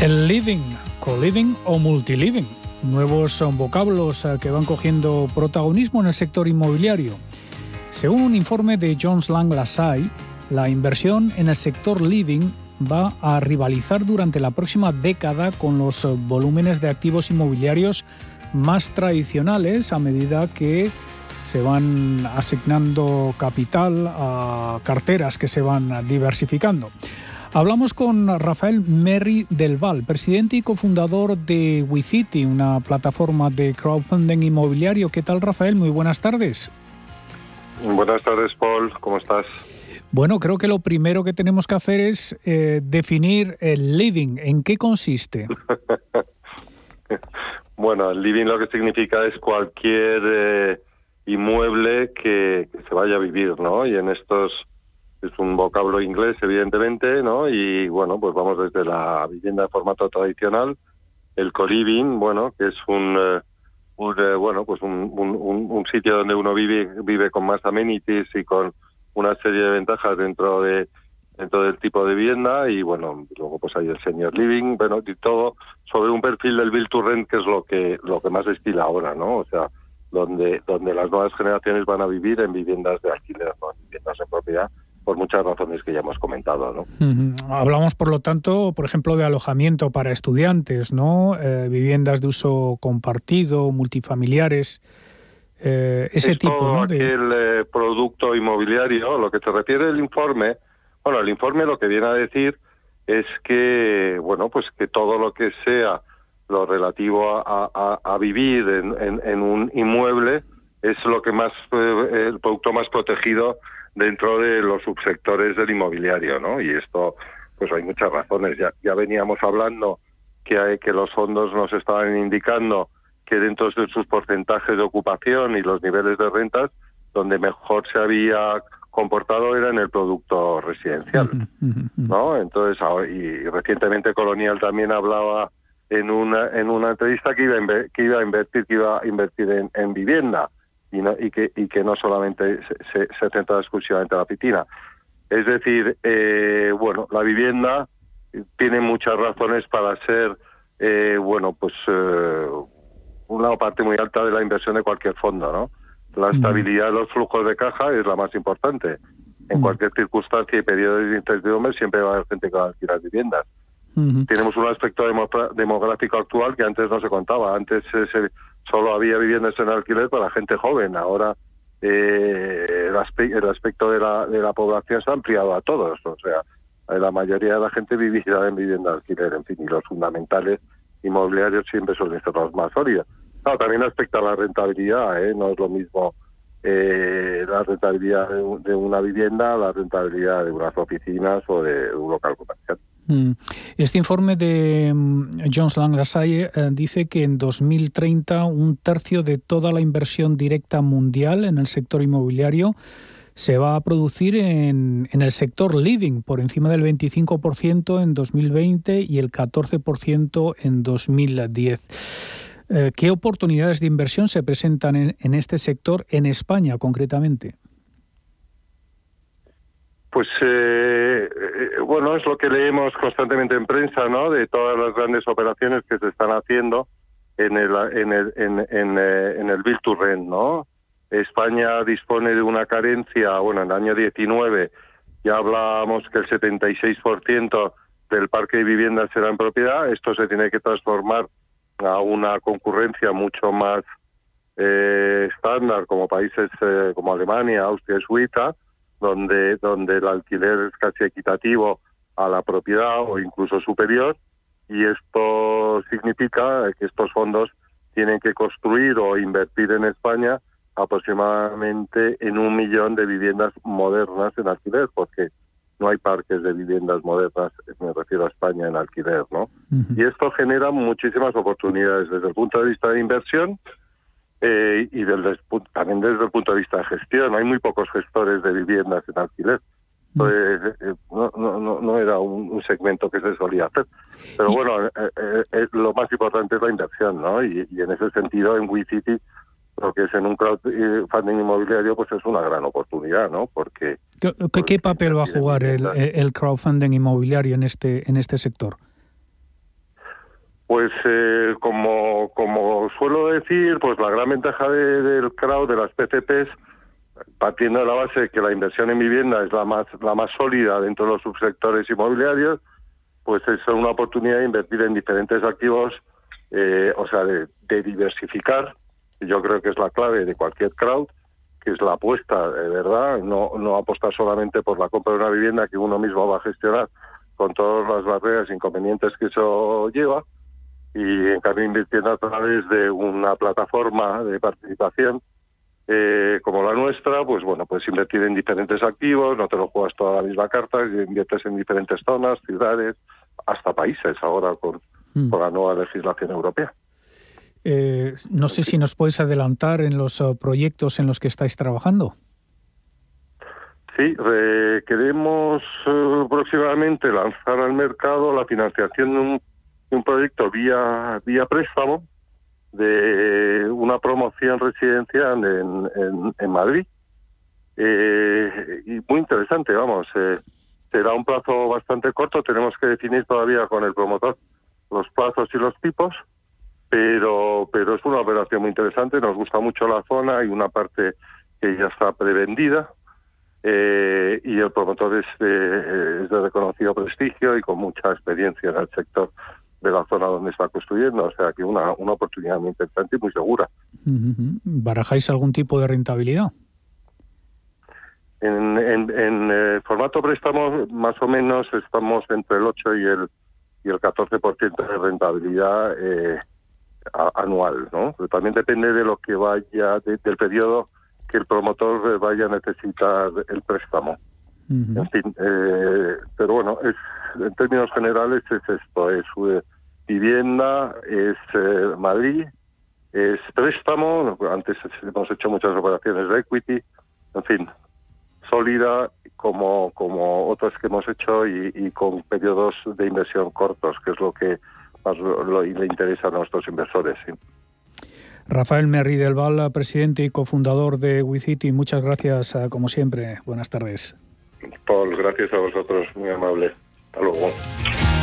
El living, co-living o multiliving, nuevos vocablos eh, que van cogiendo protagonismo en el sector inmobiliario. Según un informe de Jones Lang LaSalle, la inversión en el sector living va a rivalizar durante la próxima década con los volúmenes de activos inmobiliarios más tradicionales a medida que se van asignando capital a carteras que se van diversificando. Hablamos con Rafael Merry del Val, presidente y cofundador de WeCity, una plataforma de crowdfunding inmobiliario. ¿Qué tal, Rafael? Muy buenas tardes. Buenas tardes, Paul. ¿Cómo estás? Bueno, creo que lo primero que tenemos que hacer es eh, definir el living. ¿En qué consiste? bueno, el living lo que significa es cualquier eh, inmueble que, que, se vaya a vivir, ¿no? Y en estos es un vocablo inglés, evidentemente, ¿no? Y bueno, pues vamos desde la vivienda de formato tradicional, el co-living, bueno, que es un, eh, eh, bueno, pues un, un, sitio donde uno vive vive con más amenities y con una serie de ventajas dentro de dentro del tipo de vivienda y bueno luego pues hay el senior living bueno y todo sobre un perfil del build to rent que es lo que lo que más estila ahora no o sea donde donde las nuevas generaciones van a vivir en viviendas de alquiler no en viviendas en propiedad por muchas razones que ya hemos comentado. ¿no? Hablamos, por lo tanto, por ejemplo, de alojamiento para estudiantes, ¿no? Eh, viviendas de uso compartido, multifamiliares, eh, ese tipo. ¿no? De... El eh, producto inmobiliario, lo que se refiere el informe, bueno, el informe lo que viene a decir es que, bueno, pues que todo lo que sea lo relativo a, vivir en, en, un inmueble es lo que más, el producto más protegido dentro de los subsectores del inmobiliario, ¿no? Y esto, pues hay muchas razones. Ya, ya veníamos hablando que, hay, que los fondos nos estaban indicando que dentro de sus porcentajes de ocupación y los niveles de rentas, donde mejor se había comportado era en el producto residencial, ¿no? Entonces, y recientemente Colonial también hablaba en una en una entrevista que iba a, que iba a invertir que iba a invertir en, en vivienda y, no, y, que, y que no solamente se, se, centra exclusivamente en la piscina. Es decir, eh, bueno, la vivienda tiene muchas razones para ser, eh, bueno, pues eh, una parte muy alta de la inversión de cualquier fondo, ¿no? La estabilidad de los flujos de caja es la más importante. En cualquier circunstancia y periodo de incertidumbre siempre va a haber gente que va a alquilar viviendas. Tenemos un aspecto demográfico actual que antes no se contaba. Antes se, solo había viviendas en alquiler para gente joven. Ahora eh, el, aspecto de la, de la población se ha ampliado a todos. O sea, la mayoría de la gente vivirá en vivienda de alquiler, en fin, y los fundamentales inmobiliarios siempre suelen ser los más sólidos. No, también respecto a la rentabilidad, ¿eh? no es lo mismo eh, la rentabilidad de, una vivienda, la rentabilidad de unas oficinas o de un local comercial. Mm. Este informe de mm, Jones Lang LaSalle eh, dice que en 2030 un tercio de toda la inversión directa mundial en el sector inmobiliario se va a producir en, el sector living, por encima del 25% en 2020 y el 14% en 2010. Eh, ¿Qué oportunidades de inversión se presentan en, este sector en España concretamente? Pues eh, eh, bueno, es lo que leemos constantemente en prensa, ¿no? De todas las grandes operaciones que se están haciendo en el en el en, en, en el Rent, ¿no? España dispone de una carencia, bueno, en el año 19 ya hablábamos que el 76% del parque de viviendas será en propiedad, esto se tiene que transformar a una concurrencia mucho más eh, estándar como países eh, como Alemania, Austria Suiza, donde, donde el alquiler es casi equitativo a la propiedad o incluso superior, y esto significa que estos fondos tienen que construir o invertir en España aproximadamente en un millón de viviendas modernas en alquiler, porque no hay parques de viviendas modernas, me refiero a España, en alquiler, ¿no? Y esto genera muchísimas oportunidades desde el punto de vista de inversión eh, y también desde el punto de vista de gestión. Hay muy pocos gestores de viviendas en alquiler. Pues, eh, no, no, no, era un, segmento que se solía hacer. Pero bueno, eh, lo más importante es la inversión, ¿no? Y, y en ese sentido, en WeCity lo que es en un crowdfunding inmobiliario, pues es una gran oportunidad, ¿no? Porque... ¿Qué, qué papel va a jugar el, el, crowdfunding inmobiliario en este, en este sector? Pues eh, como, como suelo decir, pues la gran ventaja del crowd, de las PCPs, partiendo de la base de que la inversión en vivienda es la más, la más sólida dentro de los subsectores inmobiliarios, pues es una oportunidad de invertir en diferentes activos, eh, o sea, de, de diversificar. Yo creo que es la clave de cualquier crowd, que es la apuesta, de verdad, no, no apostar solamente por la compra de una vivienda que uno mismo va a gestionar con todas las barreras e inconvenientes que eso lleva, y en cambio invirtiendo a través de una plataforma de participación eh, como la nuestra, pues bueno, puedes invertir en diferentes activos, no te lo juegas toda la misma carta, inviertes en diferentes zonas, ciudades, hasta países ahora con, mm. la nueva legislación europea. Eh, no sé si nos puedes adelantar en los uh, proyectos en los que estáis trabajando. Sí, queremos uh, próximamente lanzar al mercado la financiación de un un proyecto vía vía préstamo de una promoción residencial en, en, Madrid. Eh, y muy interesante vamos eh, será un plazo bastante corto tenemos que definir todavía con el promotor los plazos y los tipos pero pero es una operación muy interesante nos gusta mucho la zona hay una parte que ya está prevendida eh, y el promotor es es de reconocido prestigio y con mucha experiencia en el sector de la zona donde está construyendo, o sea que una, una oportunidad muy interesante y muy segura. ¿Barajáis algún tipo de rentabilidad? En, en, eh, formato préstamo, más o menos estamos entre el 8 y el y el 14% de rentabilidad eh, anual, ¿no? Pero también depende de lo que vaya, del periodo que el promotor vaya a necesitar el préstamo. En fin, eh, pero bueno, es, en términos generales es esto, es eh, vivienda, es eh, Madrid, es préstamo, antes hemos hecho muchas operaciones de equity, en fin, sólida como, como otras que hemos hecho y, con periodos de inversión cortos, que es lo que más le interesa a nuestros inversores. Rafael Merri del Val, presidente y cofundador de WeCity, muchas gracias, como siempre. Buenas tardes. Paul, gracias a vosotros, muy amable. 老公。